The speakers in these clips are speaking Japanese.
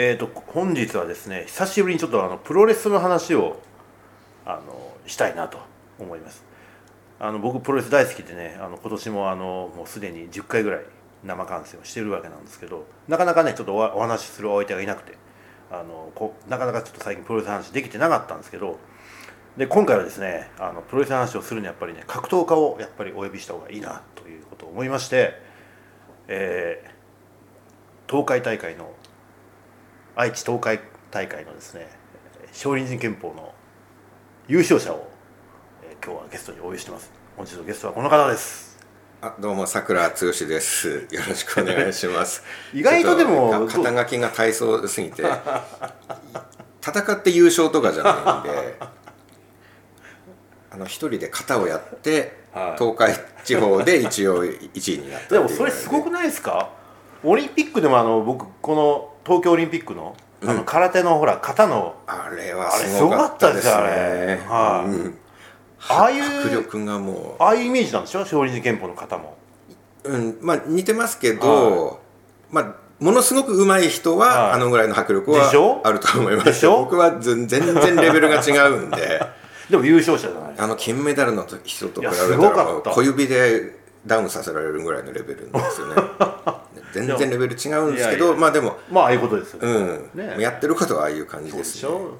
えーと本日はですね久しぶりにちょっとあのプロレスの話をあのしたいなと思います。あの僕プロレス大好きでねあの今年もあのもうすでに10回ぐらい生観戦をしてるわけなんですけどなかなかねちょっとお話しするお相手がいなくてあのこなかなかちょっと最近プロレス話できてなかったんですけどで今回はですねあのプロレス話をするにはやっぱりね格闘家をやっぱりお呼びした方がいいなということを思いまして、えー東海大会の愛知東海大会のですね少林寺拳法の優勝者を、えー今日はゲストにお呼びしてます。本日のゲストはこの方です。あどうも桜剛です。よろしくお願いします。意外とでも肩書きが体操すぎて戦って優勝とかじゃないんで あの一人で型をやって、はい。東海地方で一応1位になったでもそれすごくないですか？オリンピックでもあの僕この東京オリンピックのあの空手のほら型のあれはすごかったですね。あれ。はい。うん。ああいう迫力がもああいうイメージなんでしょ？少林寺拳法の型も。う、うん、まあ似てますけど、まあものすごく上手い人は、はい。あのぐらいの迫力はあると思いまです僕は全全然レベルが違うんで。でも優勝者じゃない。あの金メダルの人と比べたら小指でダウンさせられるぐらいのレベルなんですよね 全然レベル違うんですけどまあでもまあああいうことですよ、うん、ね。やってることはああいう感じですしょ？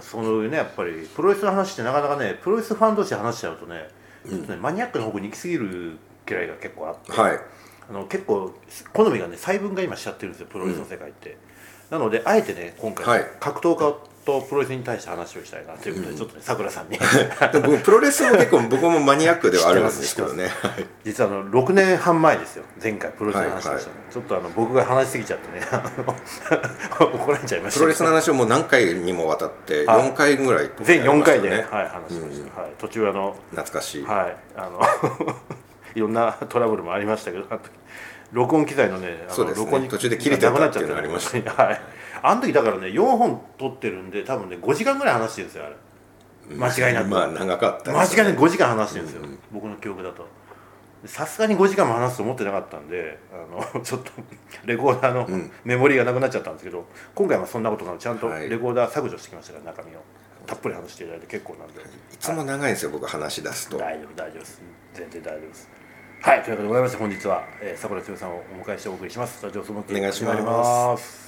そういうねやっぱりプロレスの話ってなかなかねプロレスファン同士で話しちゃうとね,、ちょっとねマニアックな方向に行き過ぎる嫌いが結構あって、はい。あの結構好みがね細分が今しちゃってるんですよプロレスの世界って、なのであえてね今回、はい。格闘家とプロレスに対して話をしたいなということで、ちょっとねさくらさんに。プロレスも結構僕もマニアックではあるんですけどね。はい実はあの6年半前ですよ。前回プロレスの話をしたの、はいはちょっとあの僕が話しすぎちゃってね。あ の怒られちゃいました。プロレスの話をもう何回にもわたってはい。4回ぐらい全4回で、はい話しました、はい、途中あの懐かしい、はい、あの いろんなトラブルもありましたけど、あの時録音機材のね、録音に途中で切れてたっていうのがありました。た。はい。あの時だからね、4本撮ってるんで、多分ね、5時間ぐらい話してるんですよ、あれ。間違いなく。まあ長かったね。違いなく5時間話してるんですよ、僕の記憶だと。さすがに5時間も話すと思ってなかったんで、あの ちょっとレコーダーのん。メモリーがなくなっちゃったんですけど、今回はそんなことなくちゃんとはい。レコーダー削除してきましたから、中身を。たっぷり話していただいて結構なんで。いつも長いんですよ僕話し出すと。大丈夫大丈夫です。全然大丈夫です。はいというわけでございまして本日は、えー、桜剛さんをお迎えしてお送りします。スタジオスモーキーお願いします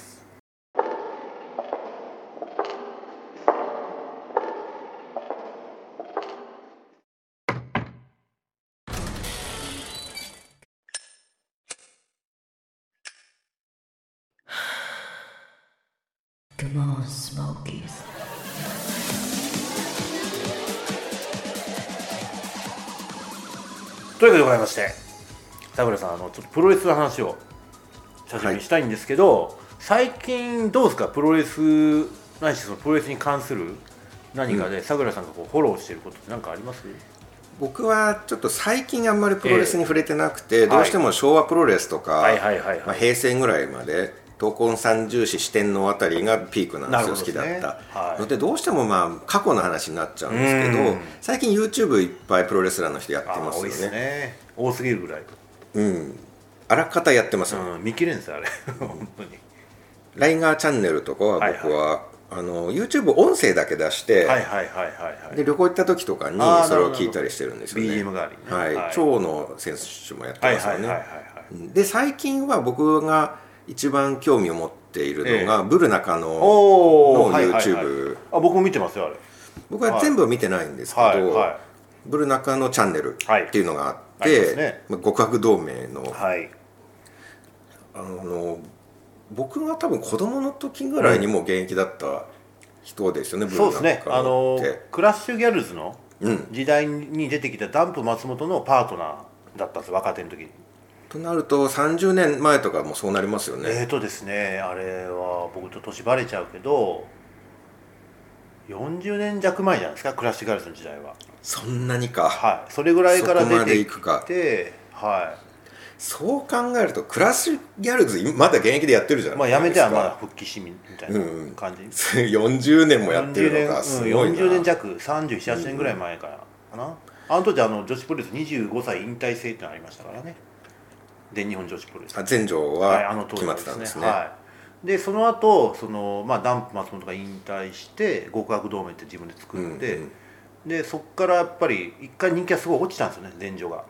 始まりますというわけでございまして桜さんあのちょっとプロレスの話を久しぶりにしたいんですけど、最近どうですか？プロレスないしそのプロレスに関する何かで桜さんがこうフォローしていることって何かあります？僕はちょっと最近あんまりプロレスに触れてなくて、えどうしても昭和プロレスとか、はいはいはいはい。まあ、平成ぐらいまで闘魂三重視四天王あたりがピークなんですよ好きだった、はい。のでどうしてもまあ過去の話になっちゃうんですけどうん。最近 YouTube いっぱいプロレスラーの人やってあますよ多いですね。ね多すぎるぐらい、うん。あらかたやってますよ、うん、見切れんですよあれ。本当に。ライガーチャンネルとかは僕は、はいあの YouTube 音声だけ出して、はいはいはいはいはい。で旅行行った時とかにそれを聞いたりしてるんですよね。BGM 代わりにね。はい、はい。蝶野選手もやってますよね、はいはいはいはいはい。で最近は僕が一番興味を持っているのが、ブル中野のおーはいはいはい。YouTube あ僕も見てますよあれ。僕は全部は見てないんですけど、はいはブル中野チャンネルっていうのがあって、ね。まあ極悪同盟のいはい。あの僕が多分子供の時ぐらいにもう現役だった人ですよね、ブルそうですね。中あの野って。クラッシュギャルズのうん、時代に出てきたダンプ松本のパートナーだったんです若手の時にとなると30年前とかもそうなりますよね。えーとですねあれは僕と年バレちゃうけど40年弱前じゃないですかクラッシュギャルズの時代は。そんなにか、はい。それぐらいから出て行くか。きてはそう考えるとクラッシュギャルズまだ現役でやってるじゃないいまあやめてはまだだ復帰しみたいな感じ、40年もやってるのがすごいな、40年,、うん、40年弱37年ぐらい前からかな、あの時あの女子プロレス25歳引退制ってのありましたからね全日本女子プロレス。あ全場は決まってたんですね、はい、でその後そのまあダンプ松本が引退して極悪同盟って自分で作って、うんうん。でそこからやっぱり一回人気がすごい落ちたんですよね前女が。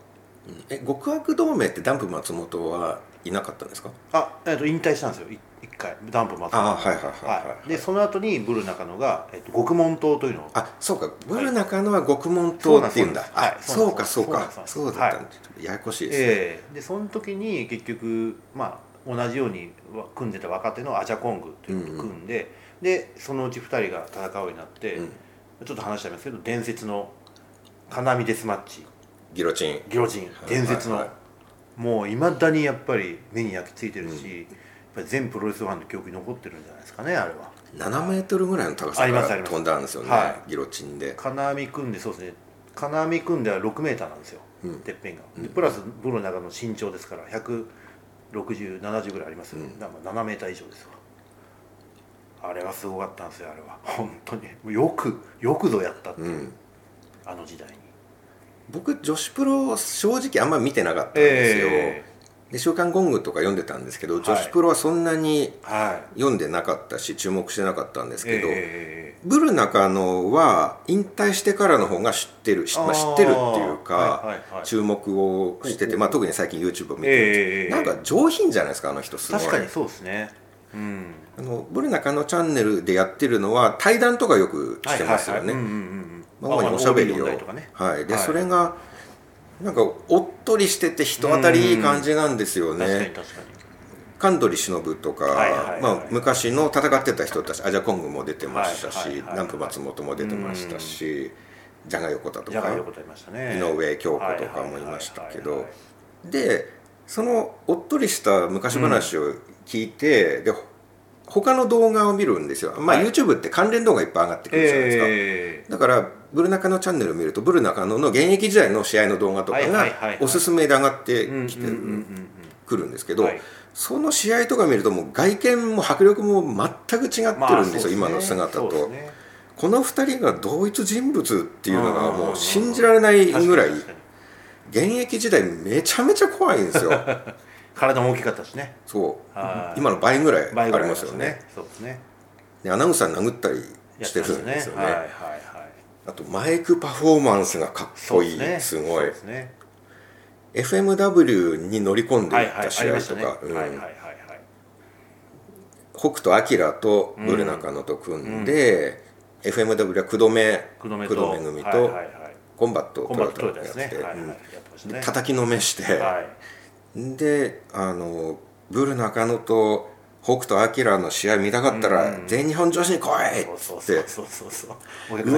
え極悪同盟ってダンプ松本はいなかったんですか？あ、えっと引退したんですよ。い一回ダンプ松本あはいはいはいはい。はい。でその後にブル中野が、えっと、極門島というのを。あそうか。ブル中野は極門島っていうんだ。そうなんあです。そうかそうか。そうだったんだ。ちょっとややこしいですね。ええ。でその時に結局まあ同じようにわ組んでた若手のアジャコングというのと組んで、でそのうち2人が戦うようになって、うん。ちょっと話しちゃいますけど伝説の金網デスマッチ。ギロチン。ギロチン。伝説の、はいはい。もういまだにやっぱり目に焼き付いてるし、やっぱり全プロレスファンの記憶に残ってるんじゃないですかねあれは。7メートルぐらいの高あさから飛んだんですよね、はギロチンで。金網組んでそうですね。金網組んでは6メーターなんですよ、うん。てっぺんが。でプラスブロの中の身長ですから16070ぐらいあります。よね、だから7メーター以上ですわ。あれはすごかったんですよあれは。本当に。よくよくぞやったっていう、うん。あの時代に。僕女子プロ正直あんま見てなかったんですよ、えで「週刊ゴング」とか読んでたんですけど、はい。女子プロはそんなにはい。読んでなかったし注目してなかったんですけど、えブル中野は引退してからの方が知ってる、しまあ、知ってるっていうか、はいはいはい。注目をしてて、まあ、特に最近 YouTube を見てるええなんか上品じゃないですかあの人すごい。確かにそうですね。うん。あのブル中野チャンネルでやってるのは対談とかよくしてますよね、主におしゃべりを、はい、で、はい。それがなんかおっとりしてて人当たりいい感じなんですよ確かにね確かに。神取忍とか、はいはいはいまあ、昔の戦ってた人たちアジャコングも出てましたし、はいはいはいナンプ松本も出てましたし、ジャガ横田とかじゃがいことありましたね。井上京子とかもいましたけど。でそのおっとりした昔話を聞いて、で他の動画を見るんですよ、まあ、はい。YouTube って関連動画いっぱい上がってくるじゃないですか、え。だからブル中野チャンネルを見るとブル中野の現役時代の試合の動画とかはいがおすすめで上がってきてくるんですけど、はい。その試合とか見るともう外見も迫力も全く違ってるんですよ、今の姿と、この2人が同一人物っていうのがもう信じられないぐらい現役時代めちゃめちゃ怖いんですよ。体も大きかったしね。そう。はい。今の倍ぐらいありますよね。そうですね。でアナウンサー殴ったりやしてるんですよね。はいはいはいあとマイクパフォーマンスがかっこいい。すそうごいね。FMW に乗り込んではいった試合とか北斗晶とブル中野と組んで、FMW は九度目九度目組と、はいはいはい。コンバットコンバットトヨタやって、ね。叩きのめして、はい。であのブル中野と北斗晶の試合見たかったら、全日本女子に来いって。そうそうそうそう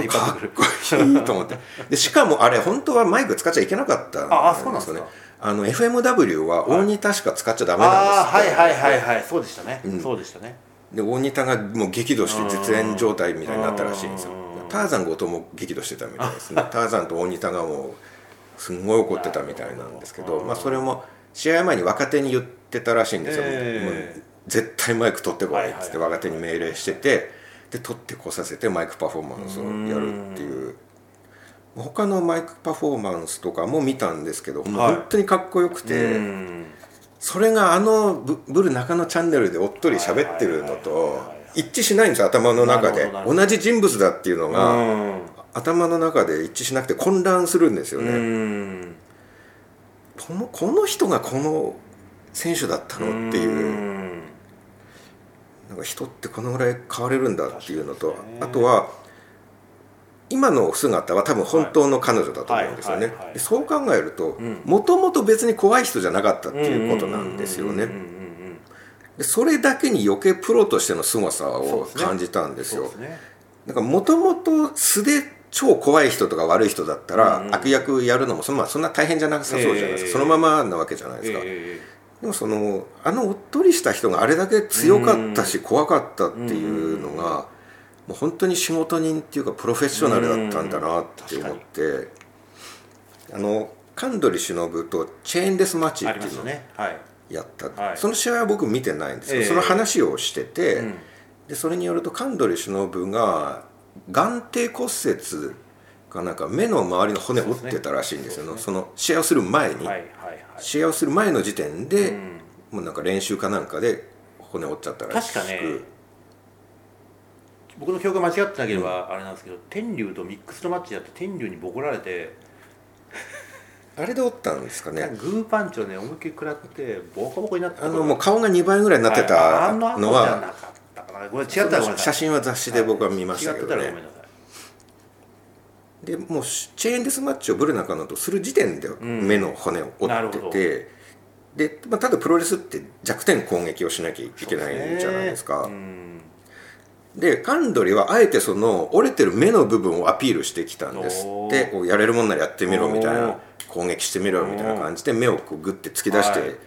かっこいいと思って。でしかもあれ本当はマイク使っちゃいけなかったんああそうなんですか。あの FMW は大仁田しか使っちゃダメなんですああはいってはいはいはい。そうでしたね。うん。そうでしたね。で大仁田がもう激怒して絶縁状態みたいになったらしいんですよ。うん。ターザン後藤も激怒してたみたいですね。ターザンと大仁田がもうすんごい怒ってたみたいなんですけど、うん。まあ、それも試合前に若手に言ってたらしいんですよ、絶対マイク取ってこいっつって若手に命令しててで取ってこさせてマイクパフォーマンスをやるっていう。他のマイクパフォーマンスとかも見たんですけど、本当にかっこよくて、うん。それがあのブブル中野チャンネルでおっとり喋ってるのと一致しないんですよ頭の中で。同じ人物だっていうのが、うん。頭の中で一致しなくて混乱するんですようね、ん。このこの人がこの選手だったのっていう、か人ってこのぐらい変われるんだっていうのと、あとは今の姿は多分本当の彼女だと思うんですよね。そう考えるとん。もともと別に怖い人じゃなかったっていうことなんですよね。でそれだけに余計プロとしての凄さを感じたんですよ。そうですね。なんかもともと素で超怖い人とか悪い人だったら、悪役やるのもそ,、まあ、そんな大変じゃなさそうじゃないですか、ええそのままなわけじゃないですか、えでもそのあのおっとりした人があれだけ強かったし、怖かったっていうのが、もう本当に仕事人っていうかプロフェッショナルだったんだなって思って、あの神取忍とチェーンデスマッチっていうのをやった、はい。その試合は僕見てないんですけど、ええ。その話をしてて、うん。でそれによると神取忍が眼底骨折かなんか目の周りの骨を折ってたらしいんですよ。そうですね。その試合をする前に、はいはいはい試合をする前の時点で、うん。もうなんか練習かなんかで骨折っちゃったらしく。確かね。僕の記憶が間違ってなければあれなんですけど、天竜とミックスのマッチやって天竜にボコられて、あれで折ったんですかね。グーパンチをね思いっきり食らってボコボコになってた。あのもう顔が2倍ぐらいになってたは。いあの後のじゃなはかったかな。これ違った写真は雑誌で僕は見ましたけどね。違ってたらごめんなさいでもうチェーンデスマッチをブル中野とする時点でん。目の骨を折ってて、で、まあ、ただプロレスって弱点攻撃をしなきゃいけないじゃないですか。うん。でカンドリはあえてその折れてる目の部分をアピールしてきたんですって。やれるもんならやってみろみたいな攻撃してみろみたいな感じで目をこうグッて突き出しはい。て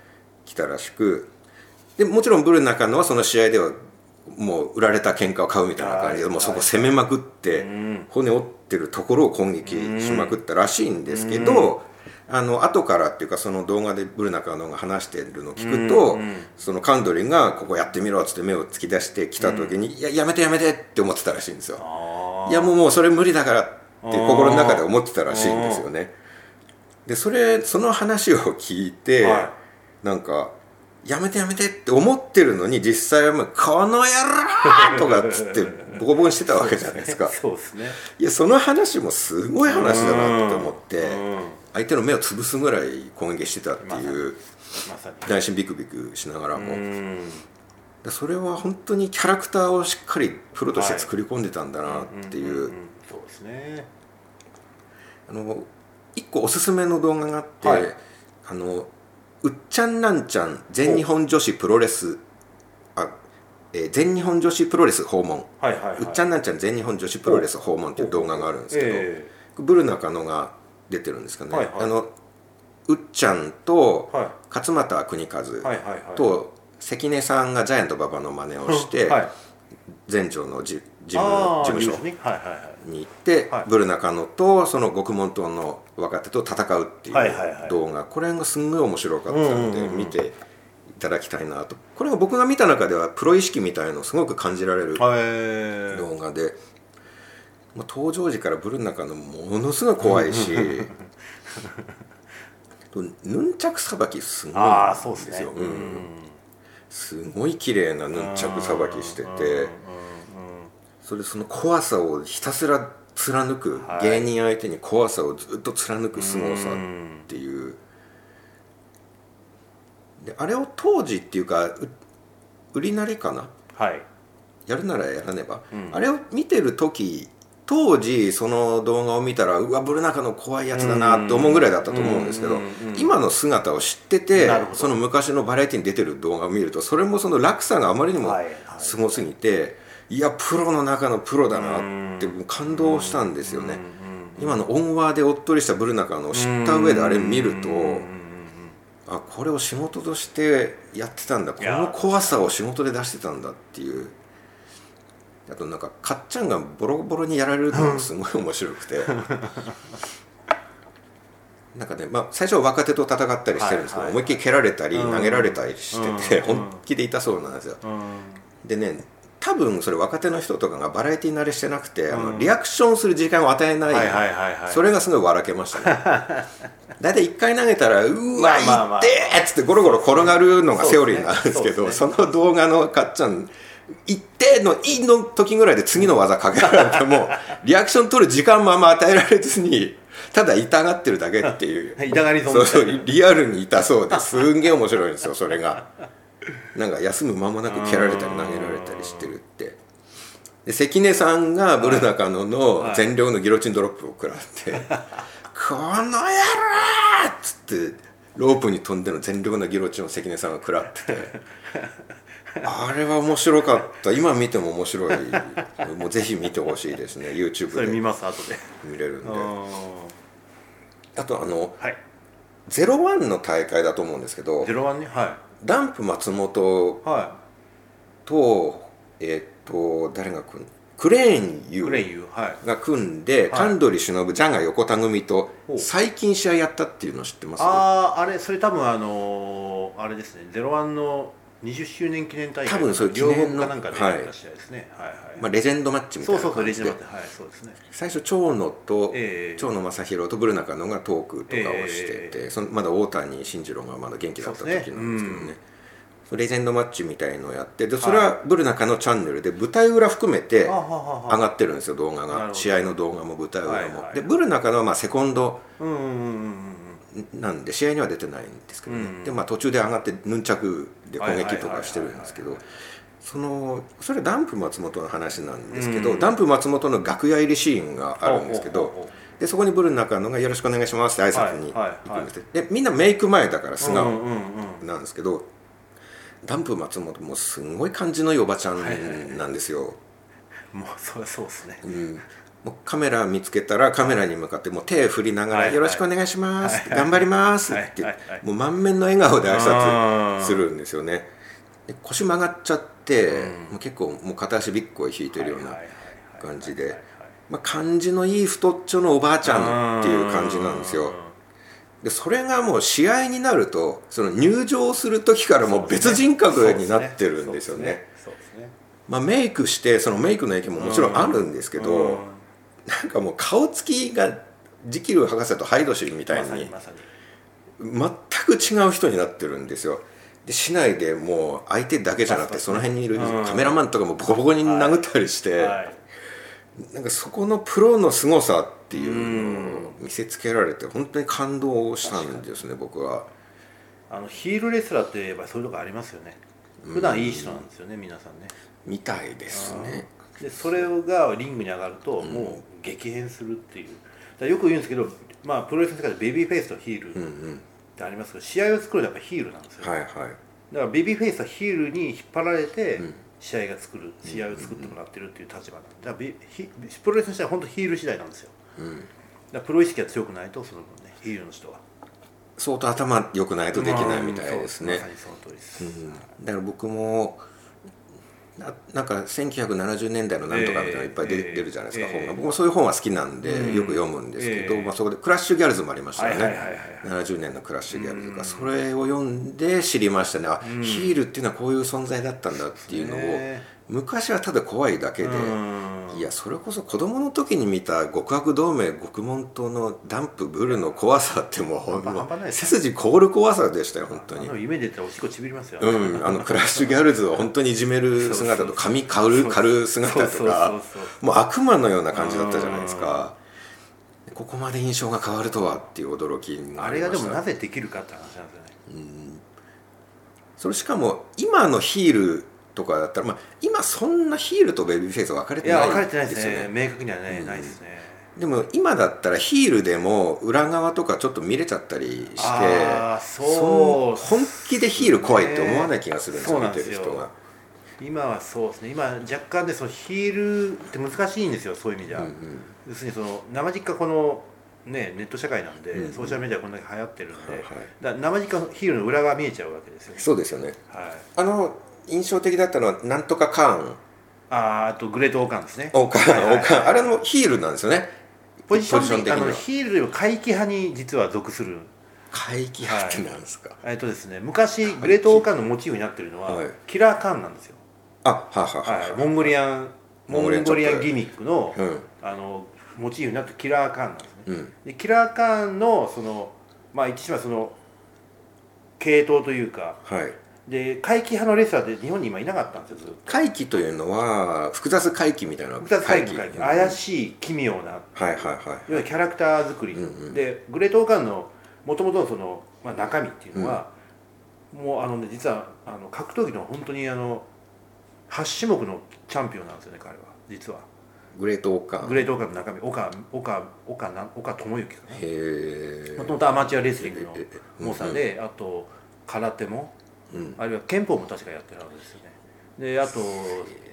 きたらしく。でもちろんブル中野はその試合ではもう売られた喧嘩を買うみたいな感じではいもうそこ攻めまくってん。骨折ってるところを攻撃しまくったらしいんですけどあの後からっていうかその動画でブル中野が話してるのを聞くと、そのカンドリがここやってみろっつって目を突き出してきた時に、いややめてやめてって思ってたらしいんですよ。あいやもうもうそれ無理だからって心の中で思ってたらしいんですよね。でそれその話を聞いて、はなんかやめてやめてって思ってるのに実際はもう「この野郎!」とかっつって ボコボコにしてたわけじゃないですか。そうですね。いやその話もすごい話だなって思ってうん。相手の目を潰すぐらい攻撃してたっていう内心ビクビクしながらも。それは本当にキャラクターをしっかりプロとして作り込んでたんだなっていう、そうですね。あの一個おすすめの動画があって、はい。あのうっちゃんなんちゃん全日本女子プロレスあ、えー全日本女子プロレス訪問、はいはいはい。うっちゃんなんちゃん全日本女子プロレス訪問っていう動画があるんですけど、えブル中野が出てるんですかね、はいはい。あのうっちゃんとはい。勝俣邦和はいはいはい。と関根さんがジャイアント馬場の真似をして、はい前町のじ事務事務所に行って、はい。ブル中野とその極門島の若手と戦うっていう動画、これがすんごい面白かったので見ていただきたいなと。これが僕が見た中ではプロ意識みたいのをすごく感じられる動画で、まあ、登場時からブル中野ものすごい怖いしとヌンチャクさばきすごいんですよ、ですね。ううん。すごい綺麗なヌンチャクさばきしてて。それでその怖さをひたすら貫く、はい。芸人相手に怖さをずっと貫くすごさっていう。であれを当時っていうかう売りなりかな？はい。やるならやらねば、うん。あれを見てる時当時その動画を見たらうわブル中の怖いやつだなって思うぐらいだったと思うんですけど今の姿を知っててその昔のバラエティに出てる動画を見るとそれもその落差があまりにもすごすぎていやプロの中のプロだなって感動したんですよね。今の音話でおっとりしたブル中のを知った上であれ見るとあこれを仕事としてやってたんだ。この怖さを仕事で出してたんだっていう。あとなんかかっちゃんがボロボロにやられるのがすごい面白くて。なんかね、まあ、最初は若手と戦ったりしてるんですけど、はいはい思いっきり蹴られたりうん。投げられたりしてて、うん。本気で痛そうなんですよ。うん。でね多分それ若手の人とかがバラエティ慣れしてなくて、あのうんリアクションする時間を与えない、はいはいはいはい。それがすごい笑けましたね。大体1回投げたら「うわまあまあってー!」っつってゴロゴロ転がるのがセオリーなんですけどそそね。の動画のかっちゃん「いってー!」の「い」の時ぐらいで次の技かけられても リアクション取る時間もあんま与えられずにただ痛がってるだけっていう。痛がり損そうそうリアルに痛そうですんげえ面白いんですよそれがなんか休む間もなく蹴られたり投げられたりしてるって。で関根さんがブル中野の全量のギロチンドロップを食らって「この野郎!」っつってロープに飛んでの全力のギロチンを関根さんが食らってて。あれは面白かった。今見ても面白い。もうぜひ見てほしいですね。そ YouTube れ見でます後で。見れるんで。うんあとあのはい。01の大会だと思うんですけど。ゼロワンね？はダンプ松本い。はとえっ、と誰が組んクレーンいユクレイユはい。が組んで、はい。神取忍ジャガ横田組と最近試合やったっていうの知ってます？あああれそれ多分あのーあれですね。ゼロワンの20周年記念大会。多分そういう記念の両国かなんかでやった試合ですねはい。はい。まあ、レジェンドマッチみたそいうな感じで。ドマッチ。はいそうですね。最初長野と、ええ。長野正弘とブル中野がトークとかをしてて、ええ。そのまだ大谷慎次郎がまだ元気だった時なん。ですけどね、レジェンドマッチみたいのをやってでそれはブル中野チャンネルで舞台裏含めて上がってるんですよ動画が。試合の動画も舞台裏も、はいはい。はいでブル中野はまあセコンドうんうんうんうんなんで試合には出てないんですけどね、うん。でまあ途中で上がってヌンチャクで攻撃とかしてるんですけどそのそれはダンプ松本の話なんですけど、うん。ダンプ松本の楽屋入りシーンがあるんですけど、でそこにブル中野が「よろしくお願いします」って挨拶にはいはい行くんですよでみんなメイク前だから素顔うんうんうん。なんですけど、ダンプ松本もすんごい感じのいいおばちゃはいはいはいんなんですよ、もうそりゃそうですね。うんもうカメラ見つけたらカメラに向かってもう手振りながら「はいはい。よろしくお願いします」頑張ります」ってもう満面の笑顔で挨拶するんですよね。で腰曲がっちゃって、うん。もう結構もう片足びっこい引いてるような感じでまあ、感じのいい太っちょのおばあちゃんっていう感じなんですよ。でそれがもう試合になるとその入場する時からもう別人格になってるんですよね。まあ、メイクしてそのメイクの影響ももちろん。あるんですけど、うんなんかもう顔つきがジキル博士とハイドシルみたいに全く違う人になってるんですよ。で市内でもう相手だけじゃなくてその辺にいるうんカメラマンとかもボコボコに殴ったりして、はい。なんかそこのプロの凄さっていうのを見せつけられて本当に感動したんですね僕はあのヒールレスラーってやっぱりそういうとこありますよね普段いい人なんですよね皆さんねみたいですねでそれがリングに上がるともう激変するっていう。だよく言うんですけどまあプロレスの世界でベビーフェイスとヒールってありますけど試合を作るのはやっぱヒールなんですよ。はいはい。だからベビーフェイスはヒールに引っ張られてうん。試合が作る試合を作ってもらってるっていう立場。なんでだからベヒプロレスの試合は本当ヒール次第なんですよ。うん。だからプロ意識が強くないとその分ねヒールの人は。相当頭良くないとできないみたいですね。まあまさにその通りです、うん。だから僕もななんか1970年代のなんとかみたいなのいっぱい出,、ええ出るじゃないですか、ええ本が。僕もそういう本は好きなんで、うんよく読むんですけど、ええ。まあ、そこでクラッシュギャルズもありましたよね、はいはいはいはい。70年のクラッシュギャルズが、うん。それを読んで知りましたね。あ、うん。ヒールっていうのはこういう存在だったんだっていうのを、ね昔はただ怖いだけで、うん。いやそれこそ子供の時に見た極悪同盟極門島のダンプブルの怖さってもうほん背筋凍る怖さでしたよ本当に。あの夢出たらおしっこちびりますよ、うん、あのクラッシュギャルズを本当にいじめる姿と髪刈る刈る姿とかもう悪魔のような感じだったじゃないですか。ここまで印象が変わるとはっていう驚きがあれがでもなぜできるかって話なんですよね。それしかも今のヒールとかだったら、まあ、今そんなヒールとベビーフェイス分かれてない分かれてないでですすよね。ね明確にはね、うん。ないですね。でも今だったらヒールでも裏側とかちょっと見れちゃったりしてそう本気でヒール怖いって思わない気がするんですよ、見んですよ。てる人が。今はそうですね。今若干でそのヒールって難しいんですよそういう意味じゃ、うんうん。要するにその生実家このねネット社会なんで、うんソーシャルメディアこんだけ流行ってるんで、はいはい。だ生実家ヒールの裏側見えちゃうわけですよ、そうですよね。はい、あの印象的だったのはなんとかカーン。あーあとグレートオーカンですね。オーカはいはいはい。オーカーン。あれもヒールなんですよね。ポジションポジション的にのヒールよりも怪奇派に実は属する。怪奇派ってなんですか、えっとですね昔グレートオーカンのモチーフになってるのは、はい。キラーカーンなんですよ、あはあはあはあはい、モンゴリアンモンゴリアンギミックの,、うん。あのモチーフになってるキラーカーンなんですね。うん。でキラーカーンのそのまあ言ってしまうその系統というかはいで怪奇派のレスラーって日本に今いなかったんですよ怪奇というのは複雑怪奇みたいな複雑怪奇怪しい奇。妙なはいはいはいいわゆるキャラクター作り、うんうんでグレートオーカンのもともとのその、まあ、中身っていうのは、もうあのね実はあの格闘技の本当にあの8種目のチャンピオンなんですよね彼は実はグレートオーカーングレートオーカンの中身岡岡岡な岡智之かなへえもともとアマチュアレスリングの猛者で、あと空手もうんあるいは憲法も確かやってるわけですよね。であと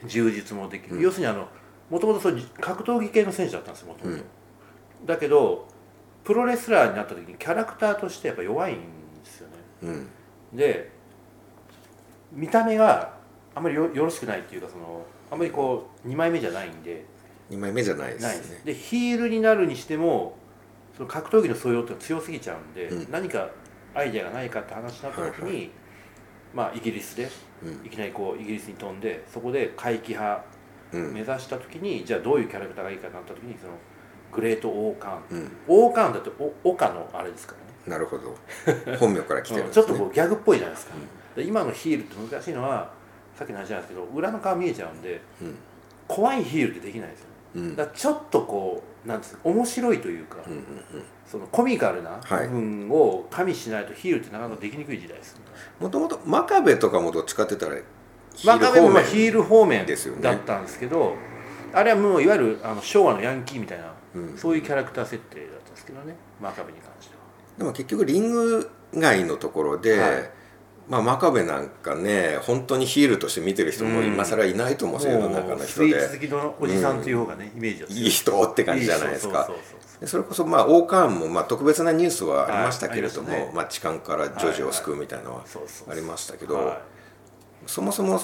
柔術もできる、うん。要するにあのもともとそう格闘技系の選手だったんですよもともとうん。だけどプロレスラーになった時にキャラクターとしてやっぱ弱いんですよね。うん。で見た目があんまりよよろしくないっていうかそのあんまりこう2枚目じゃないんで。2枚目じゃないですすねでヒールになるにしてもその格闘技の素養って強すぎちゃうんで、うん。何かアイデアがないかって話になった時に、はいまあイギリスでうん。いきなりこうイギリスに飛んでそこで怪奇派うん。目指した時に、じゃあどういうキャラクターがいいかなった時にそのグレートオーカーン。うん。オーカーンだってお岡のあれですからね。なるほど。本名から来てるんうんですね。ちょっとこうギャグっぽいじゃないですか、で今のヒールって難しいのはさっきの話なんですけど裏の顔見えちゃうんでうん。怖いヒールってできないですよだちょっとこうなんですか面白いというか、うんうんそのコミカルなはい部分を加味しないとヒールってなかなかできにくい時代ですね、もともと真壁とかもどっちかって言ったらヒ真壁もヒール方面ですよね。だったんですけどあれはもういわゆるあの昭和のヤンキーみたいな、うん。そういうキャラクター設定だったんですけどね真壁に関しては。でも結局リング外のところで、はいまあ、真壁なんかね本当にヒールとして見てる人も今更いないと思うんですよ、世の中の人で。スイーツ好きのおじさんという方がね、イメージいい人って感じじゃないですか。それこそまあ王冠もまあ特別なニュースはありましたけれども、はいありまね。まあ、痴漢からジョージを救うみたいなのはありましたけど、はそもそも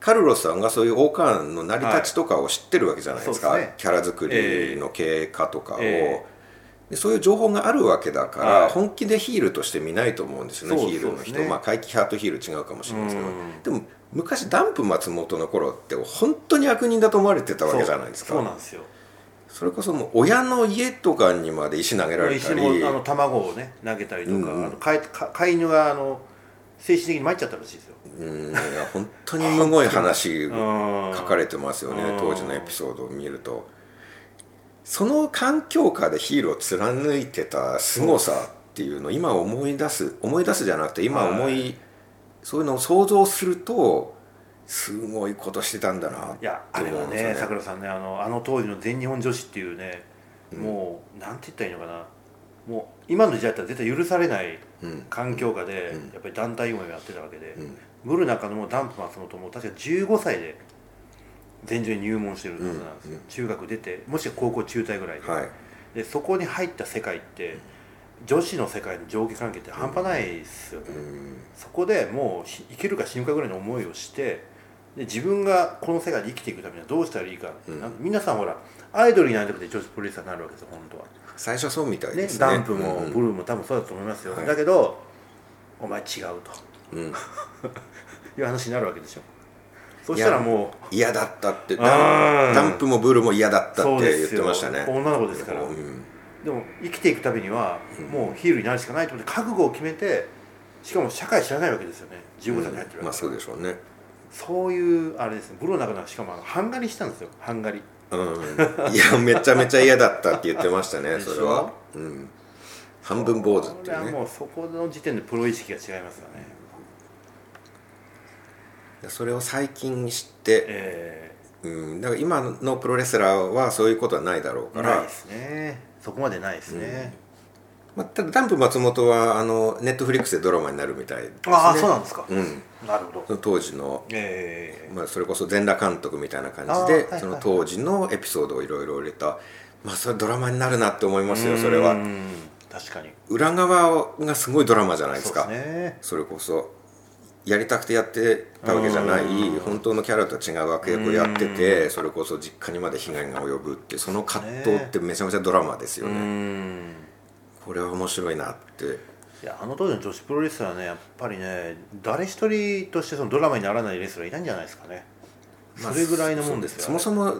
カルロスさんがそういう王冠の成り立ちとかを知ってるわけじゃないですか、はい。すね。キャラ作りの経過とかを、えでそういう情報があるわけだから、はい。本気でヒールとして見ないと思うんですよねそうヒールの人、まあ怪奇派とヒール違うかもしれないですけどうん。でも昔ダンプ松本の頃って本当に悪人だと思われてたわけじゃないですか。そうなんですよ。それこそもう親の家とかにまで石投げられた石りもあの卵をね投げたりとか、うんうん。あの飼いか飼い犬があの精神的に参っちゃったらしいですよ。うん。いや本当にむごい話うん。書かれてますよねうん。当時のエピソードを見るとその環境下でヒールを貫いてた凄さっていうのを今思い出す思い出すじゃなくて今思い、はい。そういうのを想像するとすごいことしてたんだなっていやあれは思うんですよねさくらさんねあのあの当時の全日本女子っていうね、もうなんて言ったらいいのかな。もう今の時代だったら絶対許されないうん。環境下で、うん。やっぱり団体運営をやってたわけで、うん。ブル中野もダンプ松本も確か15歳で全女に入門してるはずなんですよ、中学出てもしくは高校中退ぐらいで,、はい。でそこに入った世界って女子の世界の上下関係って半端ないですよね、うん。そこでもうし生きるか死ぬかぐらいの思いをしてで自分がこの世界で生きていくためにはどうしたらいいか。うん。か皆さんほらアイドルになりたくて女子プロレスラーになるわけですよ本当は。最初そうみたいねですね。ダンプもうんブルーも多分そうだと思いますよ、はい。だけどお前違うと。うん。いう話になるわけでしょそしたらもう嫌だったって。ダンダンプもブルも嫌だったって言ってましたね。女の子ですから、うん。でも生きていくためにはもうヒールになるしかないと思って覚悟を決めてしかも社会知らないわけですよね。15歳に入ってるわけまあそうでしょうね。そういうあれですね。ブローの中ではしかもハンガリーしたんですよ。ハンガリーうん。いやめちゃめちゃ嫌だったって言ってましたねそれは、うん、半分坊主っていうね。これはもうそこの時点でプロ意識が違いますよねそれを最近知って、えうん、だから今のプロレスラーはそういうことはないだろうから。ーないですね。そこまでないですね、まあ、ただダンプ松本はあのネットフリックスでドラマになるみたいですね。ああそうなんですか、うん。なるほど。当時の、えまあ、それこそ全裸監督みたいな感じで、はいはいその当時のエピソードをいろいろ入れた。まあそれドラマになるなって思いえますよそれは。うん確かに。裏側がすごいドラマじゃないですか。ね。それこそやりたくてやってたわけじゃないうん。本当のキャラとは違う悪役をやっててそれこそ実家にまで被害が及ぶってその葛藤ってめちゃめちゃドラマですようねん。これは面白いなって。いやあの当時の女子プロレスラーねやっぱりね誰一人としてそのドラマにならないレスラーいないんじゃないですかね。それぐらいのもんですよ、そもそも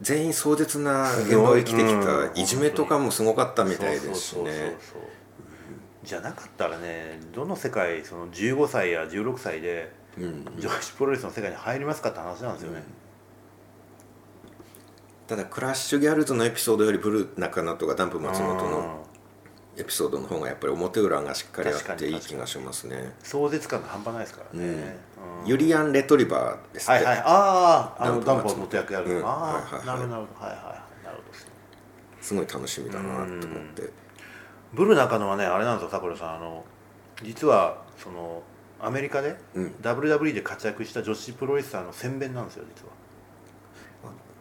全員壮絶な現場を生きてきうん。たいじめとかもすごかったみたいですしねじゃなかったらねどの世界その15歳や16歳でうん女子プロレスの世界に入りますかって話なんですよね、ただクラッシュギャルズのエピソードよりブルー中野とかダンプ松本のうんエピソードの方がやっぱり表裏がしっかりあっていい気がしますね。壮絶感が半端ないですか。らね、うんユリアン・レトリバーですはいはいあああのダン役やる、うんああ、はいはいはいなるほどはいはいはいなるほどすごい楽しみだなと思ってブル中野はねあれなんですよさくらさん。あの実はそのアメリカでうん。WWE で活躍した女子プロレスラーの宣伝なんですよ実は。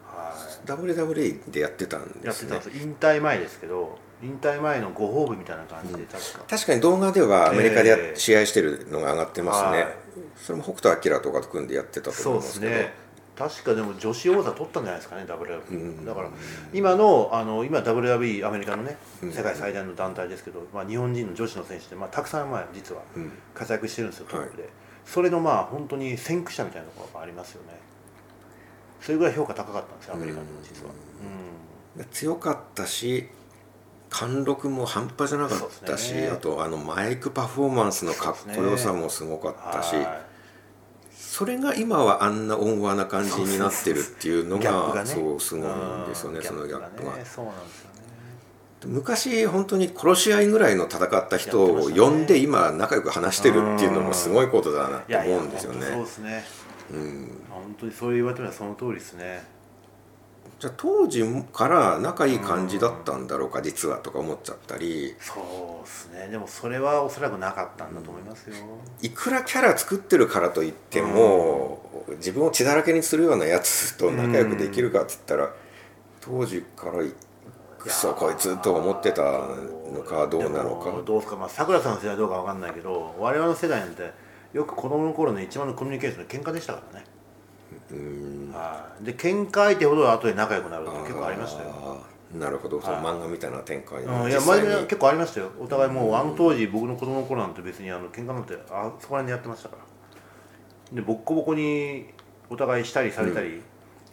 は WWE でやってたんいですね。やってたんですよ。引退前ですけど引退前のご褒美みたいな感じで確か、確かに動画ではアメリカで試合してるのが上がってますね、はい。それも北斗晶とかと組んでやってたとそう思いますけど。ですね確かでも女子王座取ったんじゃないですかね WW、うん。だから今のあの今 WW アメリカのねうん。世界最大の団体ですけど、まあ、日本人の女子の選手って、まあ、たくさんまあ実はうん。活躍してるんですよトはいップで、それのまあ本当に先駆者みたいなところがありますよね。それぐらい評価高かったんですよアメリカでも実は、強かったし貫禄も半端じゃなかったし、ね。あとあのマイクパフォーマンスのかっこよさもすごかったしはそれが今はあんな温和な感じになってるっていうのがそうすごいんですよねうん。そのギャップが。昔本当に殺し合いぐらいの戦った人を呼んで今仲良く話してるっていうのもすごいことだなって思うんですよ本当そうねですね。うん。本当にそう言われてみればその通りですねじゃあ当時から仲いい感じだったんだろうか実はとか思っちゃったり。そうですね。でもそれはおそらくなかったんだと思いますよ、いくらキャラ作ってるからといっても、自分を血だらけにするようなやつと仲良くできるかって言ったら、当時からクソこいつと思ってたのかどうなのか。どうですか。まあさくらさんの世代どうかわかんないけど我々の世代なんてよく子供の頃の一番のコミュニケーションの喧嘩でしたからね。うんはいで喧嘩相手ほど後で仲良くなるって結構ありましたよ。なるほど、そのはい漫画みたいな展開。うん、いや実際に。結構ありましたよ。お互いもうあの当時僕の子供の頃なんて別にあの喧嘩なんてあそこら辺でやってましたから。でボッコボコにお互いしたりされたり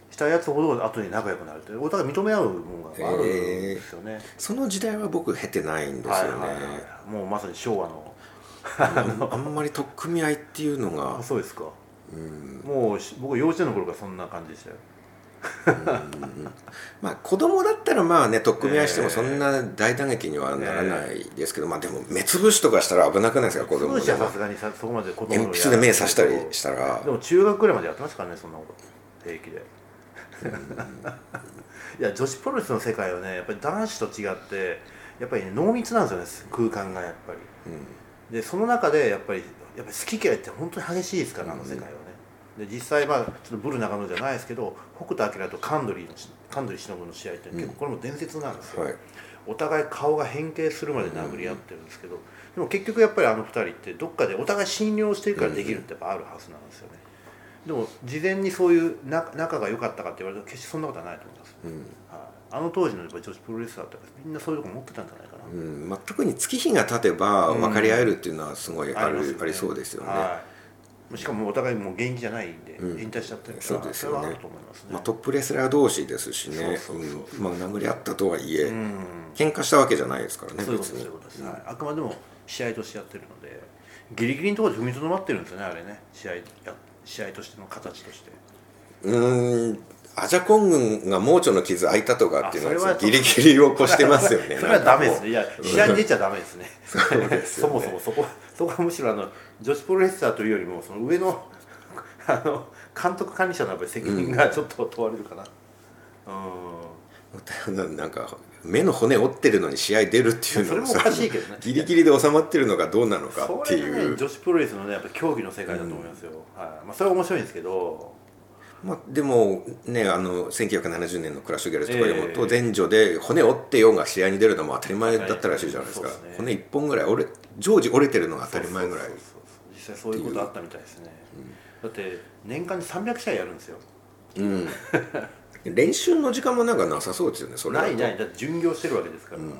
したやつほど後で仲良くなるってお互い認め合うものがあるんですよね、その時代は僕経てないんですよね、はいはいはいもうまさに昭和の。あんまり取っ組み合いっていうのがあそうですか。うんもうし僕幼稚園の頃からそんな感じでしたよ。まあ子供だったらまあね取っ組み合いしてもそんな大打撃にはならないですけど、まあでも目つぶしとかしたら危なくないですか？子供でも。当時はさすがにさそこまで子供の鉛筆で目刺したりしたら。でも中学ぐらいまでやってますからねそんなこと平気で。いや女子プロレスの世界はねやっぱり男子と違ってやっぱり、ね、濃密なんですよね空間がやっぱり。でその中でやっぱりやっぱり好き嫌いって本当に激しいですからあの世界は。ね、で実際まあちょっとブル中野じゃないですけど北斗晶とカンドリーのしカンドリー忍の試合って結構これも伝説なんですよ、はい。お互い顔が変形するまで殴り合ってるんですけど、でも結局やっぱりあの二人ってどっかでお互い信用してるからできるってやっぱあるはずなんですよね、でも事前にそういう仲仲が良かったかって言われると決してそんなことはないと思います、うん。はい、あの当時のやっぱり女子プロレスラーってみんなそういうとこ持ってたんじゃないかな、うん。まあ、特に月日が経てば分かり合えるっていうのはすごいある、ますよね。ありそうですよね、はい、しかもお互いもう現役じゃないんで、うん。引退しちゃってるからそうですよね。れはあると思いますね、まあ、トップレスラー同士ですしね。そうん。まあ、殴り合ったとはいえ、うん。喧嘩したわけじゃないですからねそういうことですはい、あくまでも試合としてやってるのでギリギリのところで踏みとどまってるんですよねあれね。試合や試合としての形として。うーん。アジャコン軍が盲腸の傷開いたとかっていうのははギリギリを越してますよね。それはダメですね。ねいや試合に出ちゃダメですね。そうですよね。そもそもそこそこはむしろあの女子プロレスラーというよりもその上の あの監督管理者のやっぱり責任がちょっと問われるかな。うん。ななんか目の骨折ってるのに試合出るっていうのそれもおかしいけどね。ギリギリで収まってるのがどうなのかっていう、女子プロレスのねやっぱ競技の世界だと思いますよ、はい。まあ、それは面白いんですけどまあ、でもねあの1970年のクラッシュギャルズとかでも、ええ。と前女で骨折ってようが試合に出るのも当たり前だったらしいじゃないですか、すね骨1本ぐらい折れ常時折れてるのが当たり前ぐらい。実際そういうことあったみたいですね、だって年間に300試合やるんですよ。うん。練習の時間もなんかなさそうですよねそれないない。だって巡業してるわけですから、うん。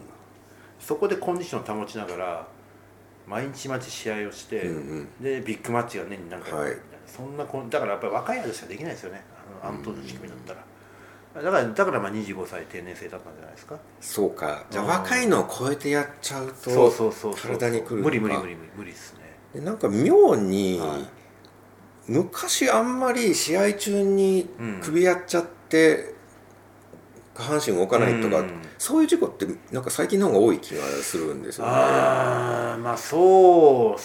そこでコンディションを保ちながら毎日毎日試合をして、うんうん。でビッグマッチが年に何回。かあるみたい。な、そんなこんだからやっぱり若い間しかできないですよね。あのアントの仕組みだったら、だからだからまあ25歳定年制だったんじゃないですか。そうか。じゃあうん。若いのを超えてやっちゃうとそうそうそうそう体にくる無理無理無理無理無理ですね。でなんか妙に、はい。昔あんまり試合中にうん。首やっちゃって、下半身動かないとか、うん。そういう事故ってなんか最近の方が多い気がするんですよね。ああまあそう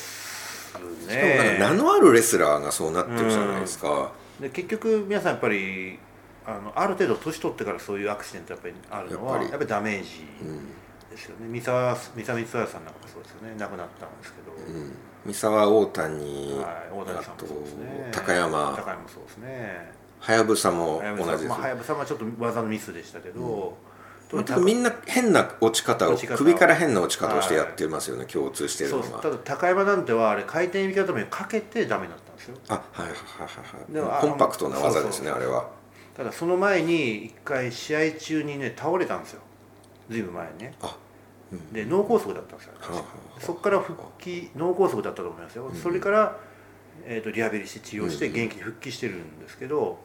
っすしかも名のあるレスラーがそうなってるじゃないですか。で結局皆さんやっぱりあのある程度年取ってからそういうアクシデントやっぱりあるのはやっぱり。やっぱりダメージうん。ですよね。三沢三沢光晴さんなんかもそうですよね。亡くなったんですけど、うん。三沢大谷、はい、大谷さんもそうですね。高山。高山もそうですね。はやぶさも同じですはやぶさはちょっと技のミスでしたけど、まあてかみんな変な落ち方を首から変な落ち方をしてやってますよね、共通してるのは。ただ高山なんてはあれ回転見方面かけてダメだったんですよ。あはいはいはいはいコンパクトな技ですねあれは。ただその前に一回試合中にね倒れたんですよ。ずいぶん前にね。あ、うん。で脳梗塞だったんですよはあはあそこから復帰脳梗塞だったと思いますよ、それから、えー、とリハビリして治療してうん。元気に復帰してるんですけど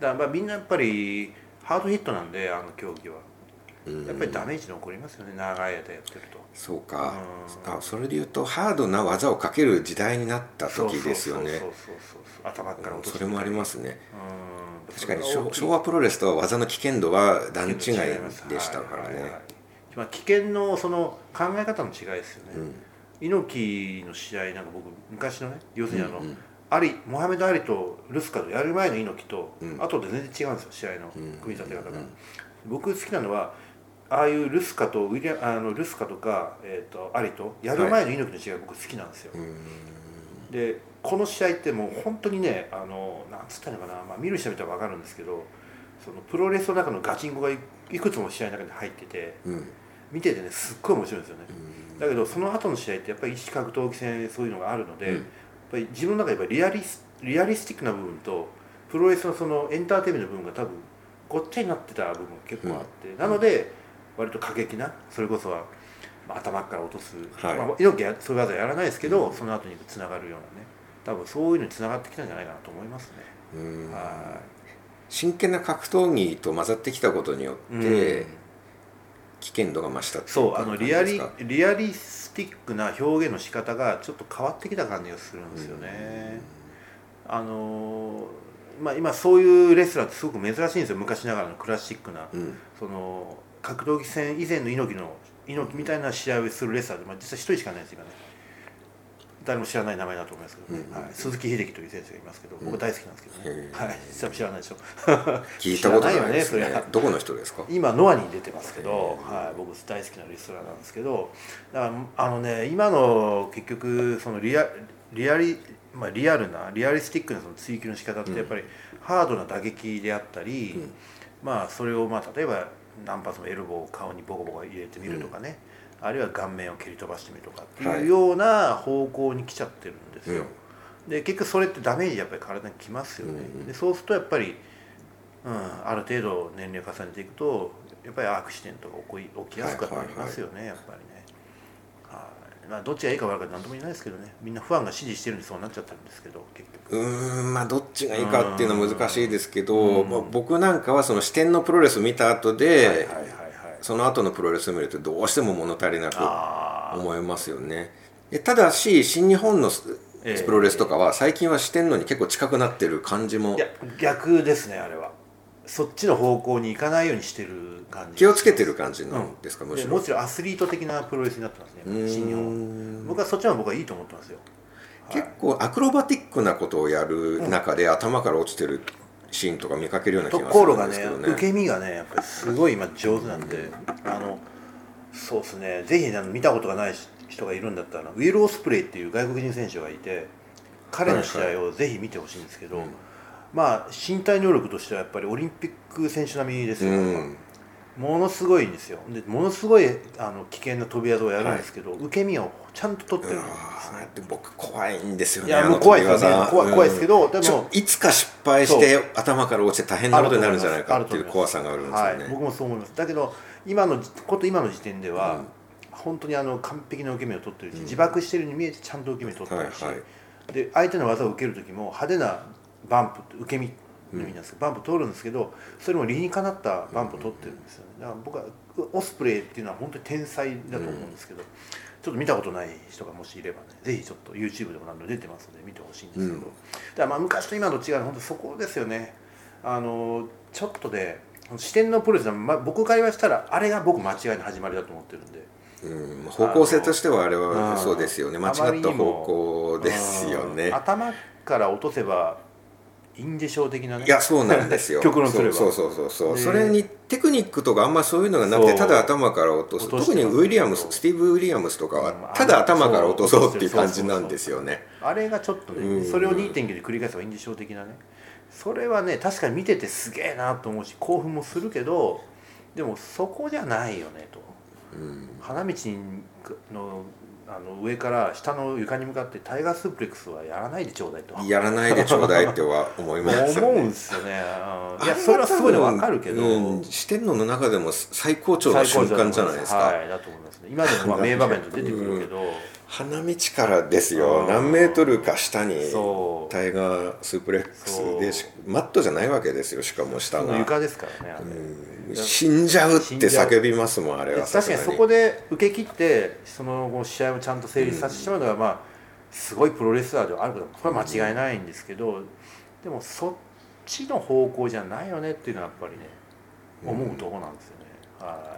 だからまあみんなやっぱりハードヒットなんであの競技はやっぱりダメージ残りますよね。長い間やってると。そうか。うん。あそれで言うとハードな技をかける時代になった時ですよね。頭から落とすそれもありますね。うん。確かに昭昭和プロレスとは技の危険度は段違いでしたからね。まあ、危険のその考え方の違いですよね、うん。猪木の試合なんか僕昔のね要するにあの、うんうん。アリモハメド・アリとルスカとやる前の猪木と、うん。後で全然違うんですよ試合のうん組み立て方が、うん。僕好きなのはああいうルスカとウィリアあのルスカとか、えー、とアリとやる前の猪木の違い。僕好きなんですよ、うん。でこの試合ってもう本当にねあのなんつったのかな、まあ、見る人見たら分かるんですけどそのプロレスの中のガチンコがいいくつも試合の中に入っててうん。見ててねすっごい面白いんですよね、だけどその後の試合ってやっぱり一格闘技戦そういうのがあるので、うん。やっぱり自分の中でやっぱりリアリスリアリスティックな部分とプロレスのそのエンターテインメントの部分が多分ごっちゃになってた部分が結構あって、なので割と過激なそれこそは、まあ、頭から落とす、はい。まあ、猪木はそういう技やらないですけど、その後につながるようなね。多分そういうのにつながってきたんじゃないかなと思いますね。うん。は真剣な格闘技と混ざってきたことによいってうん。危険度が増したそうあのリアリリアリスティックな表現の仕方がちょっと変わってきた感じがするんですよね。あのーまあ、今そういうレスラーってすごく珍しいんですよ。昔ながらのクラシックな、うん。その格闘技戦以前の猪木の猪木みたいな試合をするレスラーって、まあ、実際一人しかいないですよね。誰も知らない名前だと思いますけどね、うんはい、鈴木秀樹という選手がいますけど僕大好きなんですけどね、はい、実際知らないでしょ。聞いたことないよねそれは。どこの人ですか？今ノアに出てますけど、へはい、僕大好きなレスラーなんですけどだからあのね今の結局そのリアリアリ,、まあ、リアルなリアリスティックなその追求の仕方ってやっぱりハードな打撃であったり、うん。まあそれをまあ例えば何発もエルボーを顔にボコボコ入れてみるとかね、あるいは顔面を蹴り飛ばしてみるとかってはいいうような方向に来ちゃってるんですよ。で結局それってダメージやっぱり体にきますよね。うんうんでそうするとやっぱりうん、ある程度年齢を重ねていくとやっぱりアクシデントが起こり起きやすくなりますよね、やっぱりね。はいまあ、どっちがいいか悪いか何とも言えないですけどね。みんなファンが支持してるんでそうなっちゃったんですけど結局。うーんまあどっちがいいかっていうのは難しいですけど、うん。まあ僕なんかはその視点のプロレスを見た後で、はいはいはいはい。その後のプロレスを見るとどうしても物足りなく思いますよね。でただし新日本のプロレスとかは最近は四天王に結構近くなってる感じも。いや逆ですねあれはそっちの方向に行かないようにしてる感じ。気をつけてる感じなんですか、むしろ。でもちろんアスリート的なプロレスになってますね新日本は僕はそっちの方が僕はいいと思ってますよ。結構アクロバティックなことをやる中で、頭から落ちてるシーンとか見かけるような気とがするんですけどね。受け身がねやっぱりすごい今上手なんで、あのそうですね。ぜひあの見たことがない人がいるんだったらウィル・オスプレイっていう外国人選手がいて彼の試合をぜひ見てほしいんですけど、うんまあ身体能力としてはやっぱりオリンピック選手並みですよ、うん。ものすごいんですよ。でものすごいあの危険な飛び技をやるんですけど、受け身をちゃんと取ってるんですね。で僕怖いんですよねいやもう怖いですよね。怖い怖いですけどでもいつか失敗して頭から落ちて大変なことになるんじゃないかっていう怖さがあるんですよはい、ね僕もそう思います。だけど今のこと今の時点では、本当にあの完璧な受け身を取ってるし、自爆してるように見えてちゃん。と受け身を取ってるし、はいはいで相手の技を受ける時も派手なバンプって受け身の意味なんですけど、バンプ通るんですけどそれも理にかなったバンプを取ってるんですよね。だから僕はオスプレイっていうのは本当に天才だと思うんですけど、ちょっと見たことない人がもしいればねぜひちょっと YouTube でも何度出てますので見てほしいんですけど、うんだからまあ昔と今の違いは本当そこですよね。あのちょっとで視点のプロレスは、まあ、僕から言わせたらあれが僕間違いの始まりだと思ってるんで。うん、方向性としてはあれはうんそうですよね。間違った方向ですよね。うん。頭から落とせばいいんでしょう的なね。いやそうなんですよ。極論すればそうそうそうそう。でそれにテクニックとかあんまそういうのがなくてただ頭から落とす。特にウィリアムススティーブ・ウィリアムスとかうんはただ頭から落とそうっていう感じなんですよね。あれがちょっとね、うん。それを2.9で繰り返せばいいんでしょう的なね。それはね確かに見ててすげえなと思うし興奮もするけどでもそこじゃないよねと。うん。花道のあの上から下の床に向かってタイガースープレックスはやらないでちょうだいと。やらないでちょうだいっては思います思うんですよね、うんいやそれはすごいの分かるけど、うん四天王の中でも最高潮の瞬間じゃないですか、はいだと思いますね。今でもまあ名場面で出てくるけど、花道からですよ。うん何メートルか下にタイガースープレックスでしマットじゃないわけですよしかも下が。床ですからねあれ、死んじゃうって叫びますもんあれは確かにそこで受け切ってその後試合をちゃんと成立させてしまうのが、まあすごいプロレスラーではあることこれは間違いないんですけど、でもそっちの方向じゃないよねっていうのはやっぱりね思うとこなんですよね、は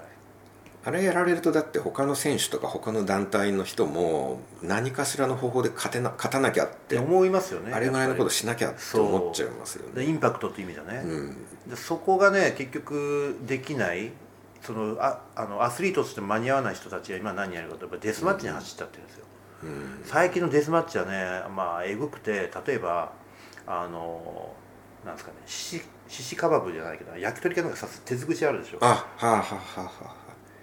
あれやられるとだって他の選手とか他の団体の人も何かしらの方法で勝てな勝たなきゃってて思いますよねあれぐらいのことしなきゃって思っちゃいますよね。インパクトっていう意味じゃね、うん。でそこがね結局できないそのああのアスリートとして間に合わない人たちが今何やるかとやっぱデスマッチに走っちゃってるんですよ、うん。最近のデスマッチはねまあえぐくて例えばあのなんですかねシシカバブじゃないけど焼き鳥かなんか刺す手尽くしあるでしょ。あはあはあはあ。は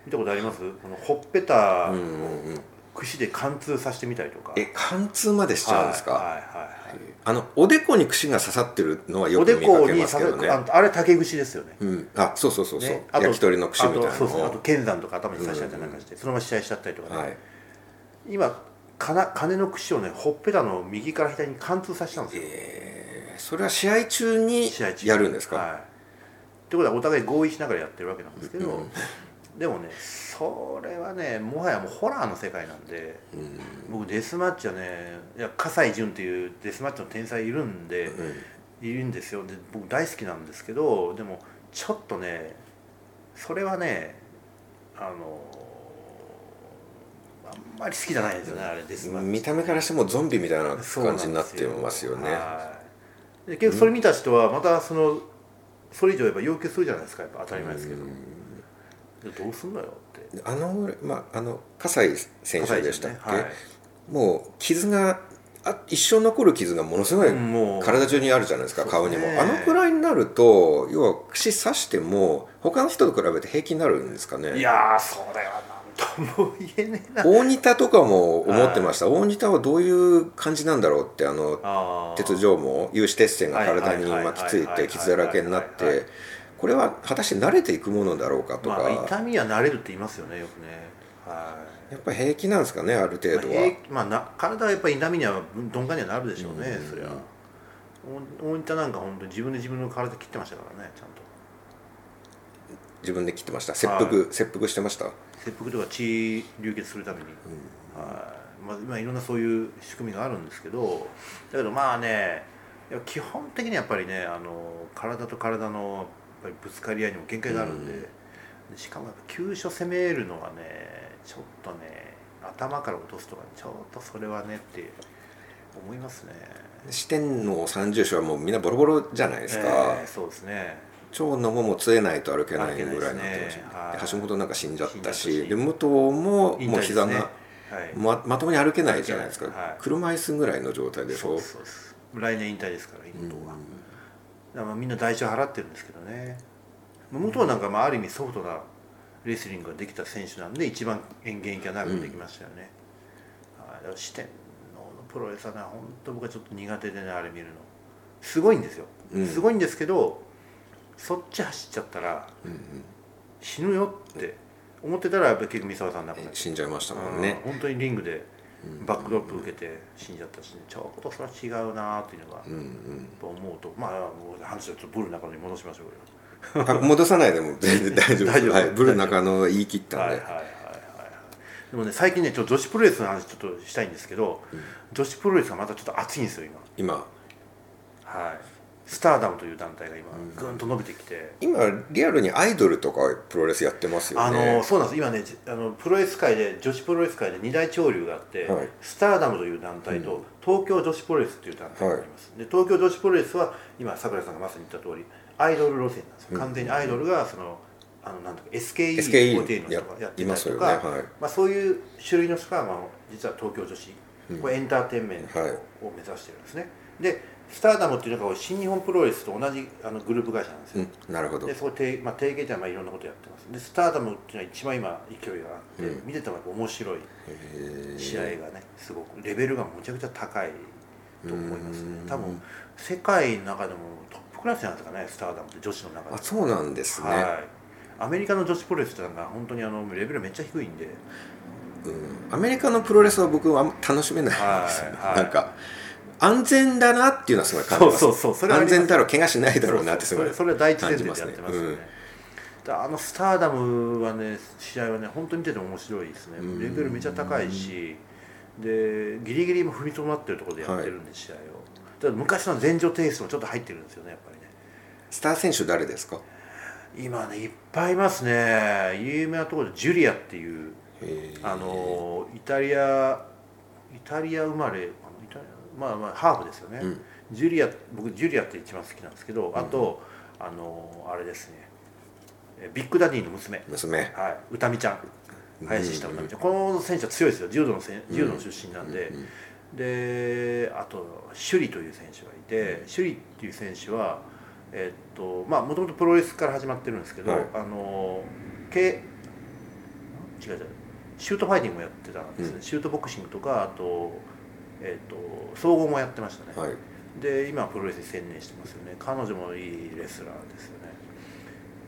見たことあります？このほっぺたをあうんうんうん串で貫通させてみたりとか。え貫通までしちゃうんですか、はいはいはいはい。あのおでこに串が刺さってるのはよく見かけますけどね。あのあれ竹串ですよね。うん、あそうそうそうそう、ねあと焼き鳥の串みたいなあとそうですねあと剣山とか頭に刺したりなんかして、そのまま試合しちゃったりとかね、はい。今かな金の串をねほっぺたの右から左に貫通させたんですよ。えーそれは試合中にやるんですか、はい。ってことはお互い合意しながらやってるわけなんですけど、うんでもねそれはねもはやもうホラーの世界なんで僕デスマッチはねいや葛西潤っていうデスマッチの天才いるんで、いるんですよ。で僕大好きなんですけどでもちょっとねそれはねあのあんまり好きじゃないですよねあれデスマッチ。見た目からしてもゾンビみたいな感じになってますよね。はい。で結局それ見た人はまたそのそれ以上やっぱ要求するじゃないですかやっぱ当たり前ですけど、でどうすんのよって。あのまああの葛西選手でしたっけ、葛西ねもう傷があ一生残る傷がものすごいはい、もう。体中にあるじゃないですかそう顔にも。ねあのくらいになると要は串刺しても他の人と比べて平気になるんですかね？いやーそれはなんとも言えねえな。大仁田とかも思ってました。大仁田はどういう感じなんだろうってあの鉄条網有刺鉄線が体にはいはいはい巻きついて傷だらけになっはいはいはいてこれは果たして慣れていくものだろうかとまあ、か痛みは慣れるって言いますよねよくね。はい。やっぱ平気なんですかねある程まあ度は平まあ、な体はやっぱり痛みには鈍感にはなるでしょうね、そりゃ。お大分なんか本当に自分で自分の体切ってましたからねちゃんと。自分で切ってました？切腹切腹してました？切腹とか血流血するために、はい。まあ、今いろんなそういう仕組みがあるんですけどだけどまあね基本的にやっぱりねあの体と体のぱりぶつかり合いにも限界があるんで,、でしかもやっぱ急所攻めるのがねちょっとね頭から落とすとかちょっとそれはねって思いますね。四天王三重唱はもうみんなボロボロじゃないですか、えーそうですね。長野ももう杖ないと歩けないぐらいになってましたね橋本なんか死んじゃったしで武藤ももう膝が、ね。はい。ままともに歩けないじゃないですか、はい。車椅子ぐらいの状態でそうそうです来年引退ですから妹は、だからまあみんな代償払ってるんですけどね。元はなんかまあある意味ソフトなレスリングができた選手なんで一番現役が長くできましたよね、はい。だから四天王のプロレスはね本当僕はちょっと苦手でねあれ見るの。すごいんですよ、うん。すごいんですけどそっち走っちゃったらうんうん。死ぬよって思ってたらやっぱり結局三沢さん亡くなっ死んじゃいましたもうん。ね、本当にリングでバックドロップ受けて死んじゃったし、ね、ちょっとそれは違うなっていうのが、うんうん。と思うとまあもう話をちょっとブル中野に戻しましょうよ。あ戻さないでも全然大丈夫。大丈夫。はい、ブル中野言い切ったんで、はいはいはいはいはい。でもね最近ねちょっと女子プロレスの話ちょっとしたいんですけど、女子プロレスがまたちょっと熱いんですよ今。今。はいスターダムという団体が今ぐんと伸びてきて、今リアルにアイドルとかプロレスやってますよあねのそうなんです。今ねじあのプロレス界で女子プロレス界で二大潮流があって、はい。スターダムという団体と、東京女子プロレスという団体があります、で東京女子プロレスは今桜井さんがまさに言った通りアイドル路線なんですよ、完全にアイドルがそのあのなんとか SKE48 の人がやってたりいますとか、よね。はい。まあ、そういう種類の人が、まあ、実は東京女子、これエンターテインメントをはい。目指してるんですね、でスターダムっていうのが新日本プロレスと同じあのグループ会社なんですよ、うんなるほど。でそこ提,、まあ、提携ではまあいろんなことやってます。でスターダムっていうのは一番今勢いがあって、うん。見ててもやっぱ面白い試合がねすごくレベルがむちゃくちゃ高いと思いますね。うん。多分世界の中でもトップクラスなんですかねスターダムって女子の中であそうなんですね、はい。アメリカの女子プロレスってなんか本当にあのレベルめっちゃ低いんで。うん、アメリカのプロレスは僕は楽しめないんですはいはい。なんか安全だなっていうのはすごい感じます。そうそうそう安全だろう怪我しないだろうなってすごいそれそれは第一前提でやってますよね。感じますねだあのスターダムはね試合はね本当に見てても面白いですね。うん。レベルめちゃ高いしでギリギリも踏みとどまってるところでやってるんで、試合を。だ昔の前場テイストもちょっと入ってるんですよねやっぱりね。スター選手誰ですか？今ねいっぱいいますね。有名なところでジュリアっていうあのイタリアイタリア生まれまあまあハーフですよね、うん。ジュリア僕ジュリアって一番好きなんですけどあと、あのあれですね。えビッグダディの娘。娘。はい。詩美ちゃん。林下詩美ちゃん、この選手は強いですよ。柔道のせん柔道の出身なんで、であと朱里という選手がいて朱里っていう選手はえっとまあもともとプロレスから始まってるんですけど、はい。あのけ違う違うシュートファイティングもやってたんですね、うん。シュートボクシングとかあと,、えっと総合もやってましたね、はい。で今はプロレスに専念してますよね。彼女もいいレスラーですよね。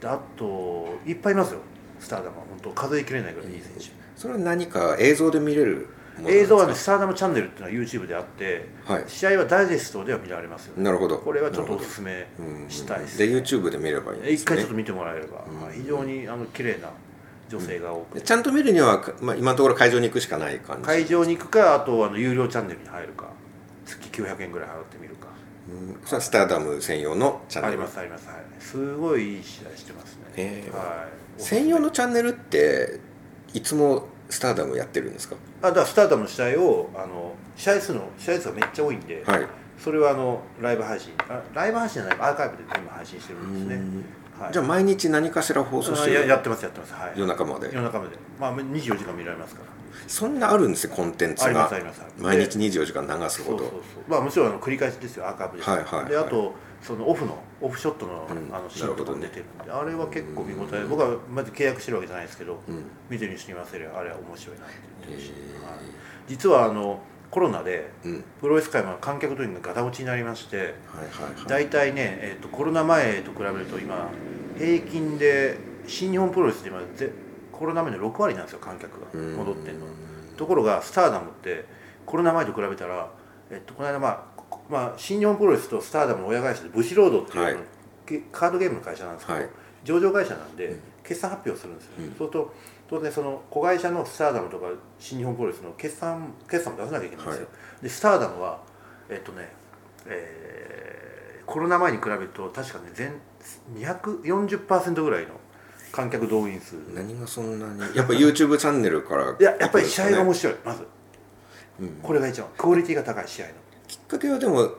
であといっぱいいますよ。スターダムは。本当数えきれないぐらいいい選手、それは何か映像で見れる映像はねスターダムチャンネルっていうのは YouTube であってはい。試合はダイジェストでは見られますよね。なるほど。これはちょっとおすすめしたいです、で YouTube で見ればいいんですね。一回ちょっと見てもらえれば、うん。はい非常にあの綺麗な女性が多くて、でちゃんと見るには、まあ、今のところ会場に行くしかない感じ。会場に行くかあとあの有料チャンネルに入るか。月900円ぐらい払ってみるか。うん。それはスターダム専用のチャンネあルりますあります。はい。すごいいい試合してますね、へえ。はい、専用のチャンネルっていつもスターダムやってるんですか？あだからスターダムの試合をあの試合数の試合数がめっちゃ多いんで、はい。それはあのライブ配信あライブ配信じゃないアーカイブで全部配信してるんですね、はい、じゃあ毎日何かしら放送してややってますやってます。はい。夜中まで。夜中まで。まあ24時間見られますから。そんなあるんですよコンテンツありますがあります。はい毎日で24時間流すほど。まあもちろんあの繰り返しですよ。アーカイブです。はいはいはいであとそのオフのオフショットの,、うん。あのシーンとか出てるんで、あれは結構見応え僕はまず契約してるわけじゃないですけど、うん。見てる人に言わせればあれは面白いなって言ってるし、はい。実はあのコロナでうん。プロレス界も観客動員がガタ落ちになりまして大体ね、えー、とコロナ前と比べると今平均で新日本プロレスって今ぜコロナ前の6割なんですよ観客がうん。戻ってんの。ところがスターダムってコロナ前と比べたら、えっと、この間、まあこまあ、新日本プロレスとスターダムの親会社でブシロードっていう、はい。けカードゲームの会社なんですけど、はい。上場会社なんで、うん。決算発表するんですよ、うん。そうすると当然その子会社のスターダムとか新日本プロレスの決算決算も出さなきゃいけないんですよ、でスターダムはえっとね、えーコロナ前に比べると確かね全240%ぐらいの観客動員数。何がそんなにやっぱ YouTube チャンネルからいややっぱり試合が面白い、白いまず。うん。これが一番。クオリティが高い試合の。きっかけはでも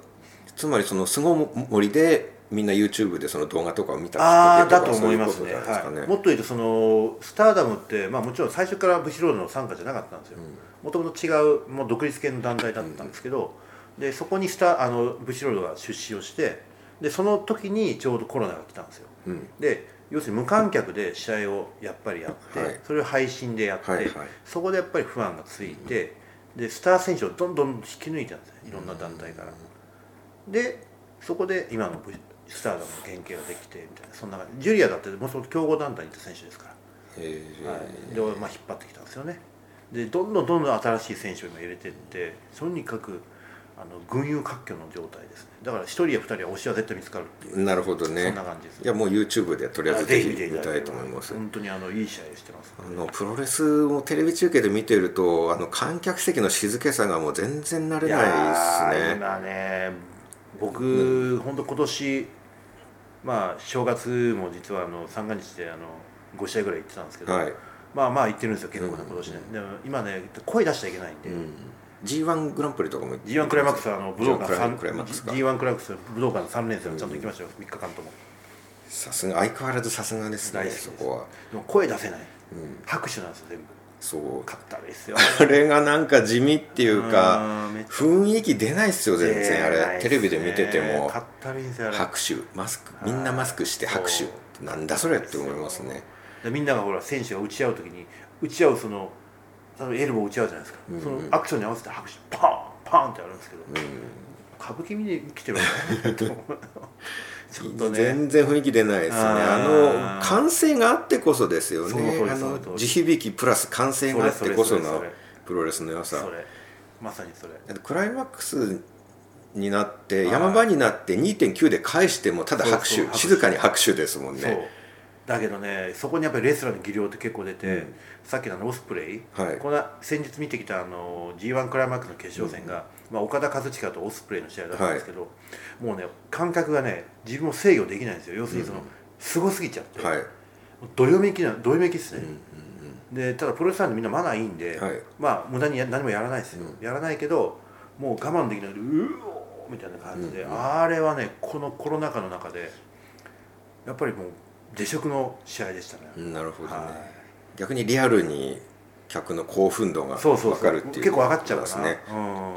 つまりその巣ごもりでみんな YouTube でその動画とかを見たきとっかけとか思いますね。そういうことじゃないですかね。はい、もっと言うとそのスターダムって、まあ、もちろん最初からブシロードの傘下じゃなかったんですよ。もともと違うもう独立系の団体だったんですけど、でそこにスタあのブシロードが出資をしてでその時にちょうどコロナが来たんですよ。うん。で要するに無観客で試合をやっぱりやって、はい。それを配信でやって、はいはい。そこでやっぱり不安がついて、でスター選手をどんどん引き抜いたんですよ。いろんな団体から、でそこで今のブスターダムの原型ができてみたいなそんな感じ。ジュリアだってもともと強豪団体にいた選手ですから、へえはい、で、まあ、引っ張ってきたんですよね。でどんどんどんどん新しい選手を今入れていってとにかくあの群雄割拠の状態ですね。だから一人や二人は推しは絶対見つかるっていうなるほどそねんな感じですいやもう YouTube でとりあえずぜひ見てたいと思います。本当にあのいい試合をしてます。あのプロレスをテレビ中継で見てるとあの観客席の静けさがもう全然慣れないですね。今ね僕、本当今年まあ正月も実はあの三が日であの5試合ぐらい行ってたんですけど、はい、まあまあ行ってるんですよ結構なうん今年ね、でも今ね声出しちゃいけないんで、うん、G1 グランプリとかも G1 クライマックスはあの武道館 G1 3クライマックスか。G1 クライマックス武道館3連戦をちゃんと行きましたよ、3日間とも。さすが相変わらずさすがですねそこは、でも声出せない。うん、拍手なんですよ全部そうかったですよあれがなんか地味っていうか雰囲気出ないっすよ全然あ出ないっすね。れテレビで見ててもかったるいんですよあれ。拍手。マスクみんなマスクして拍手。なんだそれって思いますね。でみんながほら選手が打ち合う時に打ち合うそのエルボー打ち合うじゃないですか、うんそのアクションに合わせて拍手パーンパーンってあるんですけど、うん。歌舞伎見に来てるわけと思うちょっとね。全然雰囲気出ないですね。あの歓声があってこそですよね。あの地響きプラス歓声があってこそのプロレスの良さ。まさにそれ。クライマックスになってはい。山場になって2.9で返してもただ拍手。静かに拍手ですもんねだけどねそこにやっぱりレスラーの技量って結構出て、うん。さっきのオスプレイ、はい。この先日見てきたあの g 1クライマックスの決勝戦が、まあ、岡田和親とオスプレイの試合だったんですけど、もうね感覚がね自分を制御できないんですよ。要するにその、うん。すごすぎちゃって、はい。どよめきなどよめきですね、でただプロレスラーでみんなマナーいいんで、はい。まあ無駄にや何もやらないですよ、うやらないけどもう我慢できないでうおーみたいな感じで、うんうん。あれはねこのコロナ禍の中でやっぱりもう出色の試合でしたね、うんなるほどね。は逆にリアルに客の興奮度がい、そうそうそう。分かるっていう結構上がっちゃうですね。うん。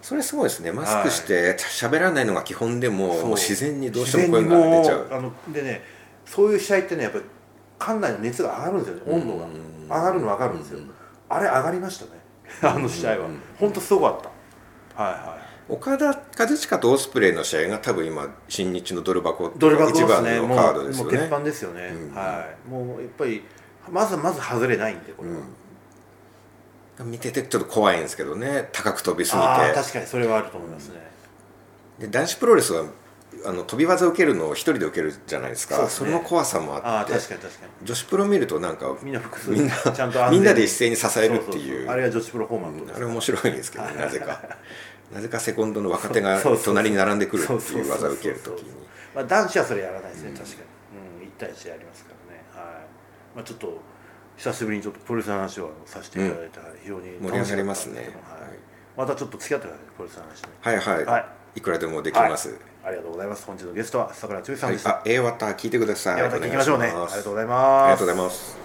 それすごいですね。マスクして喋らないのが基本でももう自然にどうしても声が出ちゃう。あのでねそういう試合ってねやっぱり館内の熱が上がるんですよね。温度が。うん上がるの分かるんですよ、うん。あれ上がりましたね。あの試合は。うん。本当すごかった。はいはい岡田和親とオスプレイの試合が多分今新日のドル箱ドル箱一番ねものカードうもう鉄ですよね。板ですよね、うん。はい。もうやっぱりまずまず外れないんでこれは、うん。見ててちょっと怖いんですけどね。高く飛びすぎて。確かにそれはあると思いますね、で男子プロレスはあの飛び技を受けるのを一人で受けるじゃないですか。ね。その怖さもあって。確かに確かに。女子プロ見るとなんかみんなみんなちゃんとみんなで一斉に支えるっていう。あれが女子プロフォーマントですあれ面白いんですけどね なぜかなぜかセコンドの若手が隣に並んでくるっていう技を受けるときに。まあ、男子はそれやらないですね、確かに、うん、1対1でやりますからね、はい。まあ、ちょっと久しぶりにちょっとプロレスの話をさせていただいたら非常に盛り上がりますね。はい。またちょっと付き合ってくださいプロレスの話ね。はいはい、はい。い、くらでもできます、はい。ありがとうございます。本日のゲストは桜剛さんはいでした、あ A ワタ聞いてください。ではまた聞きましょうね。ありがとうございありますがとうございます